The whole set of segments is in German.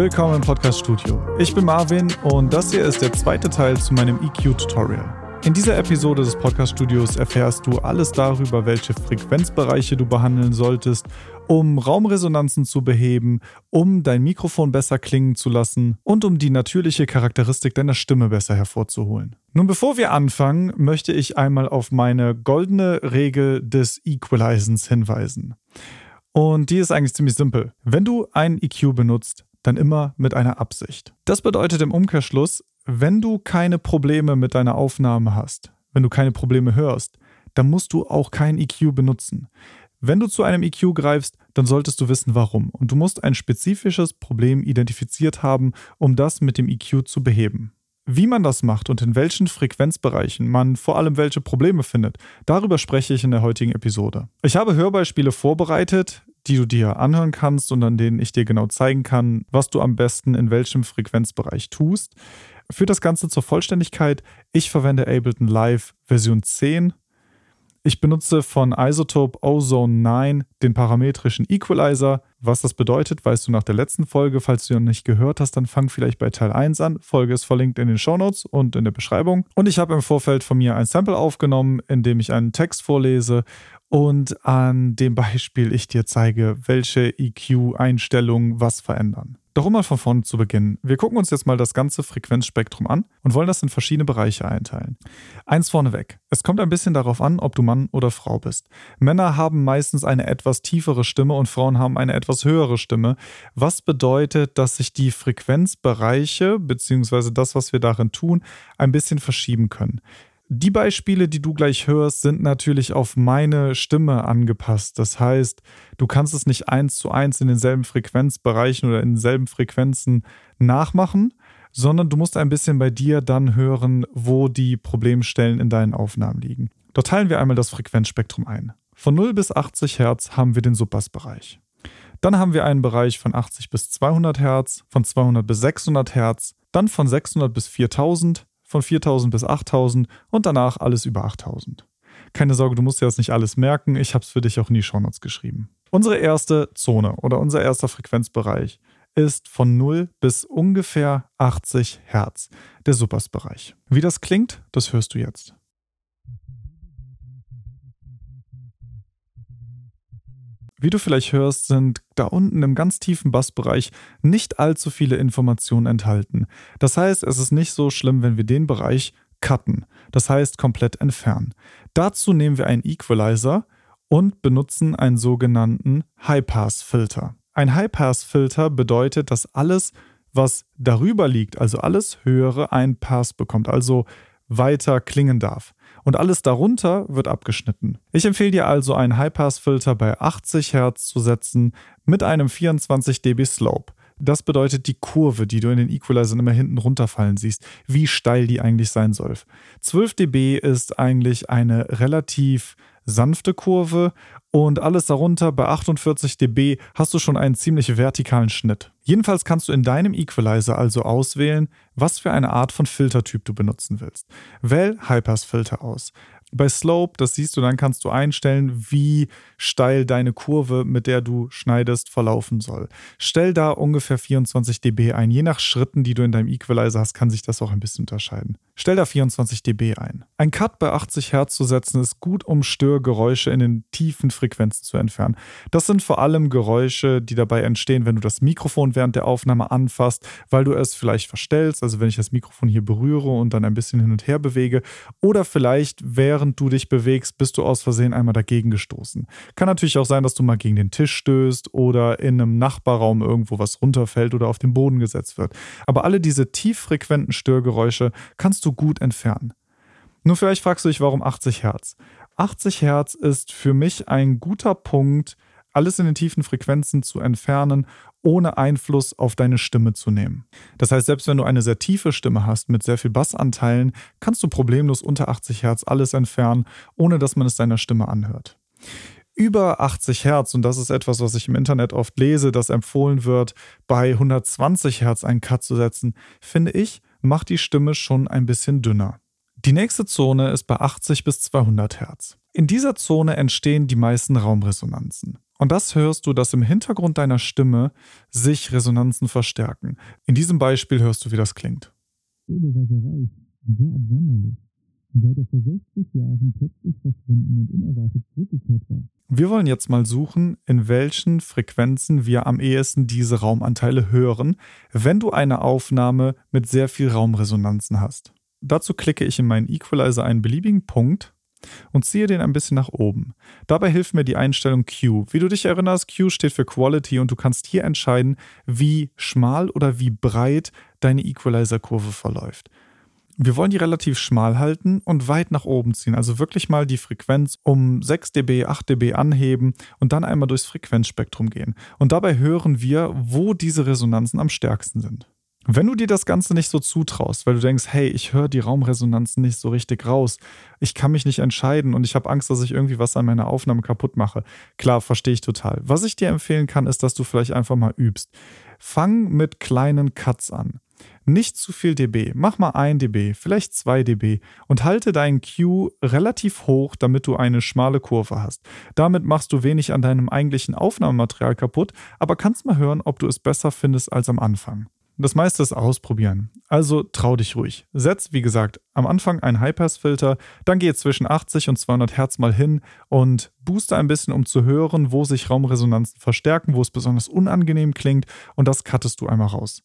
willkommen im Podcast Studio. Ich bin Marvin und das hier ist der zweite Teil zu meinem EQ-Tutorial. In dieser Episode des Podcast Studios erfährst du alles darüber, welche Frequenzbereiche du behandeln solltest, um Raumresonanzen zu beheben, um dein Mikrofon besser klingen zu lassen und um die natürliche Charakteristik deiner Stimme besser hervorzuholen. Nun, bevor wir anfangen, möchte ich einmal auf meine goldene Regel des Equalizens hinweisen. Und die ist eigentlich ziemlich simpel. Wenn du einen EQ benutzt, dann immer mit einer Absicht. Das bedeutet im Umkehrschluss, wenn du keine Probleme mit deiner Aufnahme hast, wenn du keine Probleme hörst, dann musst du auch kein EQ benutzen. Wenn du zu einem EQ greifst, dann solltest du wissen, warum. Und du musst ein spezifisches Problem identifiziert haben, um das mit dem EQ zu beheben. Wie man das macht und in welchen Frequenzbereichen man vor allem welche Probleme findet, darüber spreche ich in der heutigen Episode. Ich habe Hörbeispiele vorbereitet, die du dir anhören kannst und an denen ich dir genau zeigen kann, was du am besten in welchem Frequenzbereich tust. Für das Ganze zur Vollständigkeit, ich verwende Ableton Live Version 10. Ich benutze von Isotope Ozone 9 den parametrischen Equalizer. Was das bedeutet, weißt du nach der letzten Folge. Falls du noch nicht gehört hast, dann fang vielleicht bei Teil 1 an. Folge ist verlinkt in den Shownotes und in der Beschreibung. Und ich habe im Vorfeld von mir ein Sample aufgenommen, in dem ich einen Text vorlese und an dem Beispiel ich dir zeige, welche EQ-Einstellungen was verändern. Doch um mal von vorne zu beginnen, wir gucken uns jetzt mal das ganze Frequenzspektrum an und wollen das in verschiedene Bereiche einteilen. Eins vorneweg, es kommt ein bisschen darauf an, ob du Mann oder Frau bist. Männer haben meistens eine etwas tiefere Stimme und Frauen haben eine etwas höhere Stimme, was bedeutet, dass sich die Frequenzbereiche bzw. das, was wir darin tun, ein bisschen verschieben können. Die Beispiele, die du gleich hörst, sind natürlich auf meine Stimme angepasst. Das heißt, du kannst es nicht eins zu eins in denselben Frequenzbereichen oder in denselben Frequenzen nachmachen, sondern du musst ein bisschen bei dir dann hören, wo die Problemstellen in deinen Aufnahmen liegen. Dort teilen wir einmal das Frequenzspektrum ein. Von 0 bis 80 Hertz haben wir den Subbassbereich. Dann haben wir einen Bereich von 80 bis 200 Hertz, von 200 bis 600 Hertz, dann von 600 bis 4000, von 4000 bis 8000 und danach alles über 8000. Keine Sorge, du musst dir das nicht alles merken. Ich habe es für dich auch in die Shownotes geschrieben. Unsere erste Zone oder unser erster Frequenzbereich ist von 0 bis ungefähr 80 Hertz, der Supers-Bereich. Wie das klingt, das hörst du jetzt. Wie du vielleicht hörst, sind da unten im ganz tiefen Bassbereich nicht allzu viele Informationen enthalten. Das heißt, es ist nicht so schlimm, wenn wir den Bereich cutten, das heißt komplett entfernen. Dazu nehmen wir einen Equalizer und benutzen einen sogenannten High-Pass-Filter. Ein High-Pass-Filter bedeutet, dass alles, was darüber liegt, also alles höhere, einen Pass bekommt, also weiter klingen darf und alles darunter wird abgeschnitten. Ich empfehle dir also einen High-Pass-Filter bei 80 Hertz zu setzen mit einem 24 dB Slope. Das bedeutet die Kurve, die du in den Equalizern immer hinten runterfallen siehst, wie steil die eigentlich sein soll. 12 dB ist eigentlich eine relativ sanfte Kurve und alles darunter bei 48 dB hast du schon einen ziemlich vertikalen Schnitt. Jedenfalls kannst du in deinem Equalizer also auswählen, was für eine Art von Filtertyp du benutzen willst. Wähl Hypers Filter aus. Bei Slope, das siehst du, dann kannst du einstellen, wie steil deine Kurve, mit der du schneidest, verlaufen soll. Stell da ungefähr 24 dB ein. Je nach Schritten, die du in deinem Equalizer hast, kann sich das auch ein bisschen unterscheiden. Stell da 24 dB ein. Ein Cut bei 80 Hertz zu setzen ist gut, um Störgeräusche in den tiefen Frequenzen zu entfernen. Das sind vor allem Geräusche, die dabei entstehen, wenn du das Mikrofon während der Aufnahme anfasst, weil du es vielleicht verstellst, also wenn ich das Mikrofon hier berühre und dann ein bisschen hin und her bewege, oder vielleicht während du dich bewegst, bist du aus Versehen einmal dagegen gestoßen. Kann natürlich auch sein, dass du mal gegen den Tisch stößt oder in einem Nachbarraum irgendwo was runterfällt oder auf den Boden gesetzt wird. Aber alle diese tieffrequenten Störgeräusche kannst du du gut entfernen. Nur vielleicht fragst du dich, warum 80 Hertz? 80 Hertz ist für mich ein guter Punkt, alles in den tiefen Frequenzen zu entfernen, ohne Einfluss auf deine Stimme zu nehmen. Das heißt, selbst wenn du eine sehr tiefe Stimme hast mit sehr viel Bassanteilen, kannst du problemlos unter 80 Hertz alles entfernen, ohne dass man es deiner Stimme anhört. Über 80 Hertz, und das ist etwas, was ich im Internet oft lese, dass empfohlen wird, bei 120 Hertz einen Cut zu setzen, finde ich, macht die Stimme schon ein bisschen dünner. Die nächste Zone ist bei 80 bis 200 Hertz. In dieser Zone entstehen die meisten Raumresonanzen. Und das hörst du, dass im Hintergrund deiner Stimme sich Resonanzen verstärken. In diesem Beispiel hörst du, wie das klingt. Solo war sehr reich sehr absonderlich. Und seit er vor 60 Jahren plötzlich verschwunden und unerwartet zurückgekehrt war. Wir wollen jetzt mal suchen, in welchen Frequenzen wir am ehesten diese Raumanteile hören, wenn du eine Aufnahme mit sehr viel Raumresonanzen hast. Dazu klicke ich in meinen Equalizer einen beliebigen Punkt und ziehe den ein bisschen nach oben. Dabei hilft mir die Einstellung Q. Wie du dich erinnerst, Q steht für Quality und du kannst hier entscheiden, wie schmal oder wie breit deine Equalizer-Kurve verläuft. Wir wollen die relativ schmal halten und weit nach oben ziehen, also wirklich mal die Frequenz um 6 dB, 8 dB anheben und dann einmal durchs Frequenzspektrum gehen. Und dabei hören wir, wo diese Resonanzen am stärksten sind. Wenn du dir das Ganze nicht so zutraust, weil du denkst, hey, ich höre die Raumresonanzen nicht so richtig raus, ich kann mich nicht entscheiden und ich habe Angst, dass ich irgendwie was an meiner Aufnahme kaputt mache. Klar, verstehe ich total. Was ich dir empfehlen kann, ist, dass du vielleicht einfach mal übst. Fang mit kleinen Cuts an. Nicht zu viel dB. Mach mal 1 dB, vielleicht 2 dB und halte deinen Q relativ hoch, damit du eine schmale Kurve hast. Damit machst du wenig an deinem eigentlichen Aufnahmematerial kaputt, aber kannst mal hören, ob du es besser findest als am Anfang. Das meiste ist ausprobieren. Also trau dich ruhig. Setz, wie gesagt, am Anfang einen High-Pass-Filter, dann geh zwischen 80 und 200 Hertz mal hin und booste ein bisschen, um zu hören, wo sich Raumresonanzen verstärken, wo es besonders unangenehm klingt und das cuttest du einmal raus.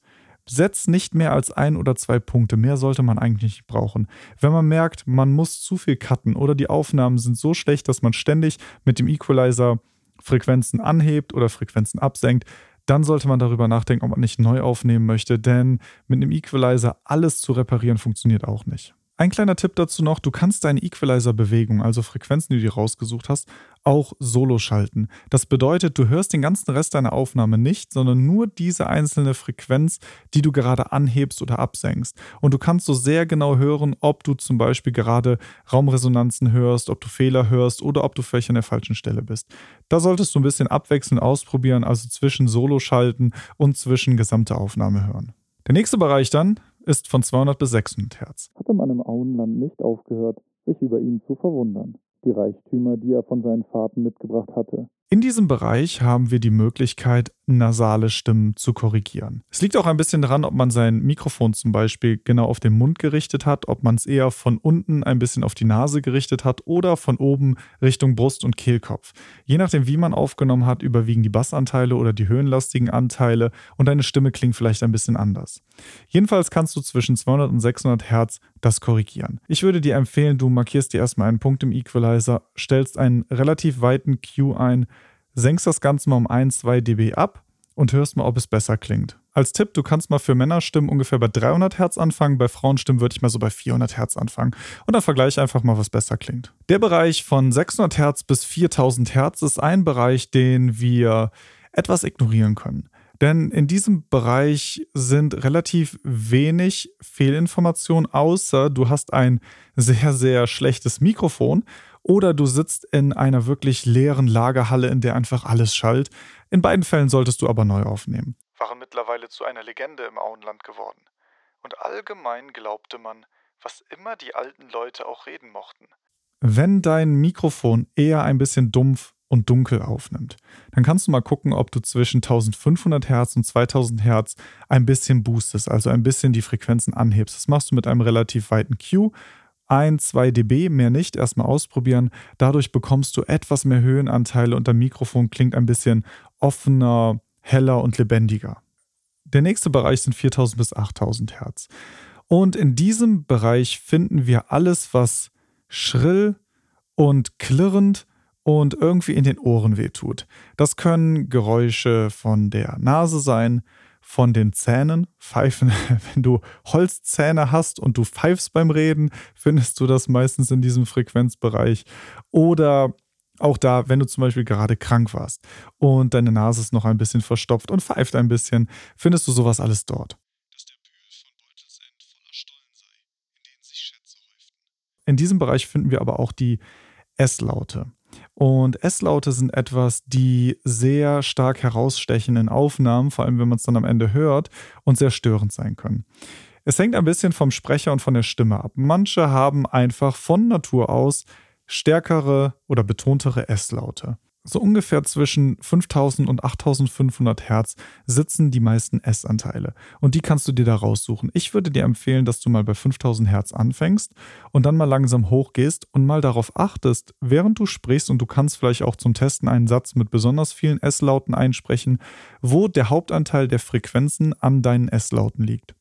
Setz nicht mehr als ein oder zwei Punkte. Mehr sollte man eigentlich nicht brauchen. Wenn man merkt, man muss zu viel cutten oder die Aufnahmen sind so schlecht, dass man ständig mit dem Equalizer Frequenzen anhebt oder Frequenzen absenkt, dann sollte man darüber nachdenken, ob man nicht neu aufnehmen möchte, denn mit einem Equalizer alles zu reparieren funktioniert auch nicht. Ein kleiner Tipp dazu noch, du kannst deine Equalizer-Bewegung, also Frequenzen, die du dir rausgesucht hast, auch solo schalten. Das bedeutet, du hörst den ganzen Rest deiner Aufnahme nicht, sondern nur diese einzelne Frequenz, die du gerade anhebst oder absenkst. Und du kannst so sehr genau hören, ob du zum Beispiel gerade Raumresonanzen hörst, ob du Fehler hörst oder ob du vielleicht an der falschen Stelle bist. Da solltest du ein bisschen abwechselnd ausprobieren, also zwischen Solo schalten und zwischen gesamte Aufnahme hören. Der nächste Bereich dann ist von 200 bis 600 Hertz. Hatte man im Auenland nicht aufgehört, sich über ihn zu verwundern die Reichtümer, die er von seinen Fahrten mitgebracht hatte. In diesem Bereich haben wir die Möglichkeit, nasale Stimmen zu korrigieren. Es liegt auch ein bisschen daran, ob man sein Mikrofon zum Beispiel genau auf den Mund gerichtet hat, ob man es eher von unten ein bisschen auf die Nase gerichtet hat oder von oben Richtung Brust und Kehlkopf. Je nachdem, wie man aufgenommen hat, überwiegen die Bassanteile oder die höhenlastigen Anteile und deine Stimme klingt vielleicht ein bisschen anders. Jedenfalls kannst du zwischen 200 und 600 Hertz das korrigieren. Ich würde dir empfehlen, du markierst dir erstmal einen Punkt im Equalizer, stellst einen relativ weiten Q ein, senkst das Ganze mal um 1, 2 dB ab und hörst mal, ob es besser klingt. Als Tipp, du kannst mal für Männerstimmen ungefähr bei 300 Hertz anfangen, bei Frauenstimmen würde ich mal so bei 400 Hertz anfangen und dann vergleiche einfach mal, was besser klingt. Der Bereich von 600 Hertz bis 4000 Hertz ist ein Bereich, den wir etwas ignorieren können. Denn in diesem Bereich sind relativ wenig Fehlinformationen, außer du hast ein sehr, sehr schlechtes Mikrofon oder du sitzt in einer wirklich leeren Lagerhalle, in der einfach alles schallt. In beiden Fällen solltest du aber neu aufnehmen. Waren mittlerweile zu einer Legende im Auenland geworden. Und allgemein glaubte man, was immer die alten Leute auch reden mochten. Wenn dein Mikrofon eher ein bisschen dumpf und dunkel aufnimmt. Dann kannst du mal gucken, ob du zwischen 1500 Hertz und 2000 Hertz ein bisschen boostest, also ein bisschen die Frequenzen anhebst. Das machst du mit einem relativ weiten Q. 1, 2 dB, mehr nicht, erstmal ausprobieren. Dadurch bekommst du etwas mehr Höhenanteile und dein Mikrofon klingt ein bisschen offener, heller und lebendiger. Der nächste Bereich sind 4000 bis 8000 Hertz. Und in diesem Bereich finden wir alles, was schrill und klirrend und irgendwie in den Ohren wehtut. Das können Geräusche von der Nase sein, von den Zähnen. Pfeifen, wenn du Holzzähne hast und du pfeifst beim Reden, findest du das meistens in diesem Frequenzbereich. Oder auch da, wenn du zum Beispiel gerade krank warst und deine Nase ist noch ein bisschen verstopft und pfeift ein bisschen, findest du sowas alles dort. Dass der Bühl von Beutelsend voller Stollen sei, in denen sich Schätze häuften. In diesem Bereich finden wir aber auch die S-Laute. Und S-Laute sind etwas, die sehr stark herausstechen in Aufnahmen, vor allem wenn man es dann am Ende hört, und sehr störend sein können. Es hängt ein bisschen vom Sprecher und von der Stimme ab. Manche haben einfach von Natur aus stärkere oder betontere S-Laute. So ungefähr zwischen 5000 und 8500 Hertz sitzen die meisten S-Anteile. Und die kannst du dir da raussuchen. Ich würde dir empfehlen, dass du mal bei 5000 Hertz anfängst und dann mal langsam hochgehst und mal darauf achtest, während du sprichst und du kannst vielleicht auch zum Testen einen Satz mit besonders vielen S-Lauten einsprechen, wo der Hauptanteil der Frequenzen an deinen S-Lauten liegt.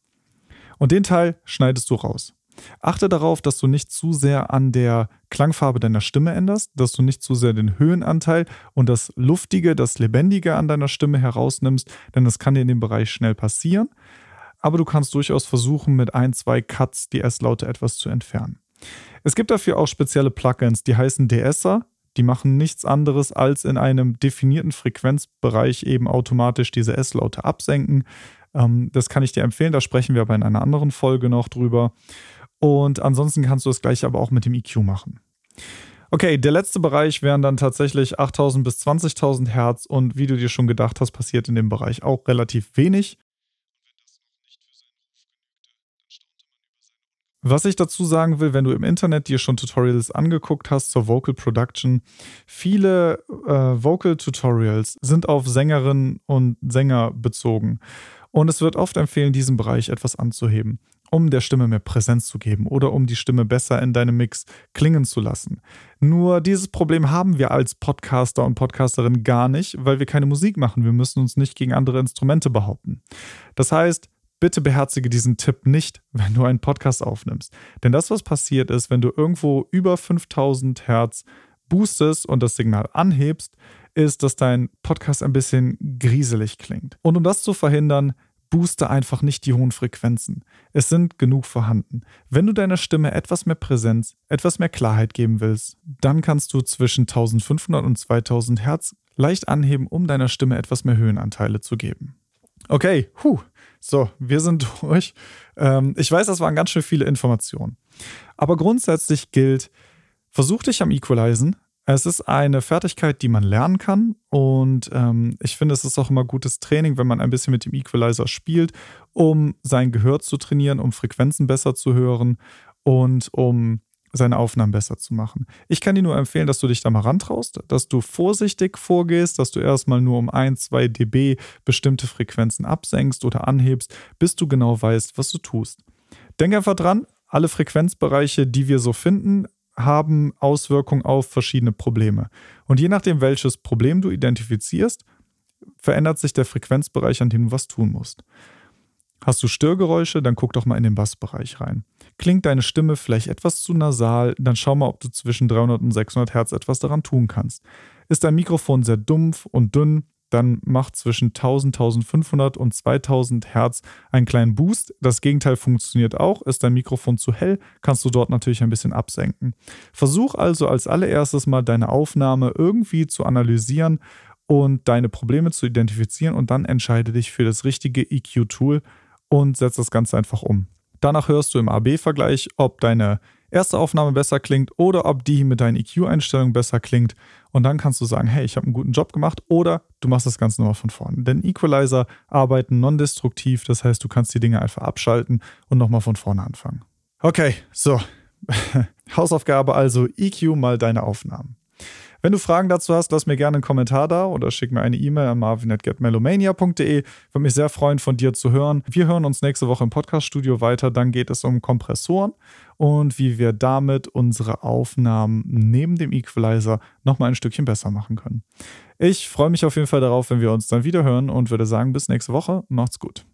Und den Teil schneidest du raus. Achte darauf, dass du nicht zu sehr an der Klangfarbe deiner Stimme änderst, dass du nicht zu sehr den Höhenanteil und das Luftige, das Lebendige an deiner Stimme herausnimmst, denn das kann dir in dem Bereich schnell passieren. Aber du kannst durchaus versuchen, mit ein, zwei Cuts die S-Laute etwas zu entfernen. Es gibt dafür auch spezielle Plugins, die heißen DSer. Die machen nichts anderes als in einem definierten Frequenzbereich eben automatisch diese S-Laute absenken. Ähm, das kann ich dir empfehlen, da sprechen wir aber in einer anderen Folge noch drüber. Und ansonsten kannst du das gleiche aber auch mit dem EQ machen. Okay, der letzte Bereich wären dann tatsächlich 8000 bis 20.000 Hertz und wie du dir schon gedacht hast, passiert in dem Bereich auch relativ wenig. Was ich dazu sagen will, wenn du im Internet dir schon Tutorials angeguckt hast zur Vocal Production, viele äh, Vocal Tutorials sind auf Sängerinnen und Sänger bezogen. Und es wird oft empfehlen, diesen Bereich etwas anzuheben um der Stimme mehr Präsenz zu geben oder um die Stimme besser in deinem Mix klingen zu lassen. Nur dieses Problem haben wir als Podcaster und Podcasterin gar nicht, weil wir keine Musik machen. Wir müssen uns nicht gegen andere Instrumente behaupten. Das heißt, bitte beherzige diesen Tipp nicht, wenn du einen Podcast aufnimmst. Denn das, was passiert ist, wenn du irgendwo über 5000 Hertz boostest und das Signal anhebst, ist, dass dein Podcast ein bisschen grieselig klingt. Und um das zu verhindern, booste einfach nicht die hohen Frequenzen. Es sind genug vorhanden. Wenn du deiner Stimme etwas mehr Präsenz, etwas mehr Klarheit geben willst, dann kannst du zwischen 1500 und 2000 Hertz leicht anheben, um deiner Stimme etwas mehr Höhenanteile zu geben. Okay, huh. So, wir sind durch. Ähm, ich weiß, das waren ganz schön viele Informationen. Aber grundsätzlich gilt, versuch dich am Equalizen, es ist eine Fertigkeit, die man lernen kann und ähm, ich finde, es ist auch immer gutes Training, wenn man ein bisschen mit dem Equalizer spielt, um sein Gehör zu trainieren, um Frequenzen besser zu hören und um seine Aufnahmen besser zu machen. Ich kann dir nur empfehlen, dass du dich da mal rantraust, dass du vorsichtig vorgehst, dass du erstmal nur um 1, 2 dB bestimmte Frequenzen absenkst oder anhebst, bis du genau weißt, was du tust. Denk einfach dran, alle Frequenzbereiche, die wir so finden, haben Auswirkungen auf verschiedene Probleme. Und je nachdem, welches Problem du identifizierst, verändert sich der Frequenzbereich, an dem du was tun musst. Hast du Störgeräusche, dann guck doch mal in den Bassbereich rein. Klingt deine Stimme vielleicht etwas zu nasal, dann schau mal, ob du zwischen 300 und 600 Hertz etwas daran tun kannst. Ist dein Mikrofon sehr dumpf und dünn, dann macht zwischen 1000, 1500 und 2000 Hertz einen kleinen Boost. Das Gegenteil funktioniert auch. Ist dein Mikrofon zu hell, kannst du dort natürlich ein bisschen absenken. Versuch also als allererstes mal deine Aufnahme irgendwie zu analysieren und deine Probleme zu identifizieren und dann entscheide dich für das richtige EQ-Tool und setz das Ganze einfach um. Danach hörst du im AB-Vergleich, ob deine erste Aufnahme besser klingt oder ob die mit deinen EQ-Einstellungen besser klingt. Und dann kannst du sagen, hey, ich habe einen guten Job gemacht oder du machst das Ganze nochmal von vorne. Denn Equalizer arbeiten non-destruktiv, das heißt, du kannst die Dinge einfach abschalten und nochmal von vorne anfangen. Okay, so. Hausaufgabe also, EQ mal deine Aufnahmen. Wenn du Fragen dazu hast, lass mir gerne einen Kommentar da oder schick mir eine E-Mail an marvin.getmelomania.de. Würde mich sehr freuen, von dir zu hören. Wir hören uns nächste Woche im Podcaststudio weiter. Dann geht es um Kompressoren und wie wir damit unsere Aufnahmen neben dem Equalizer nochmal ein Stückchen besser machen können. Ich freue mich auf jeden Fall darauf, wenn wir uns dann wieder hören und würde sagen, bis nächste Woche. Macht's gut.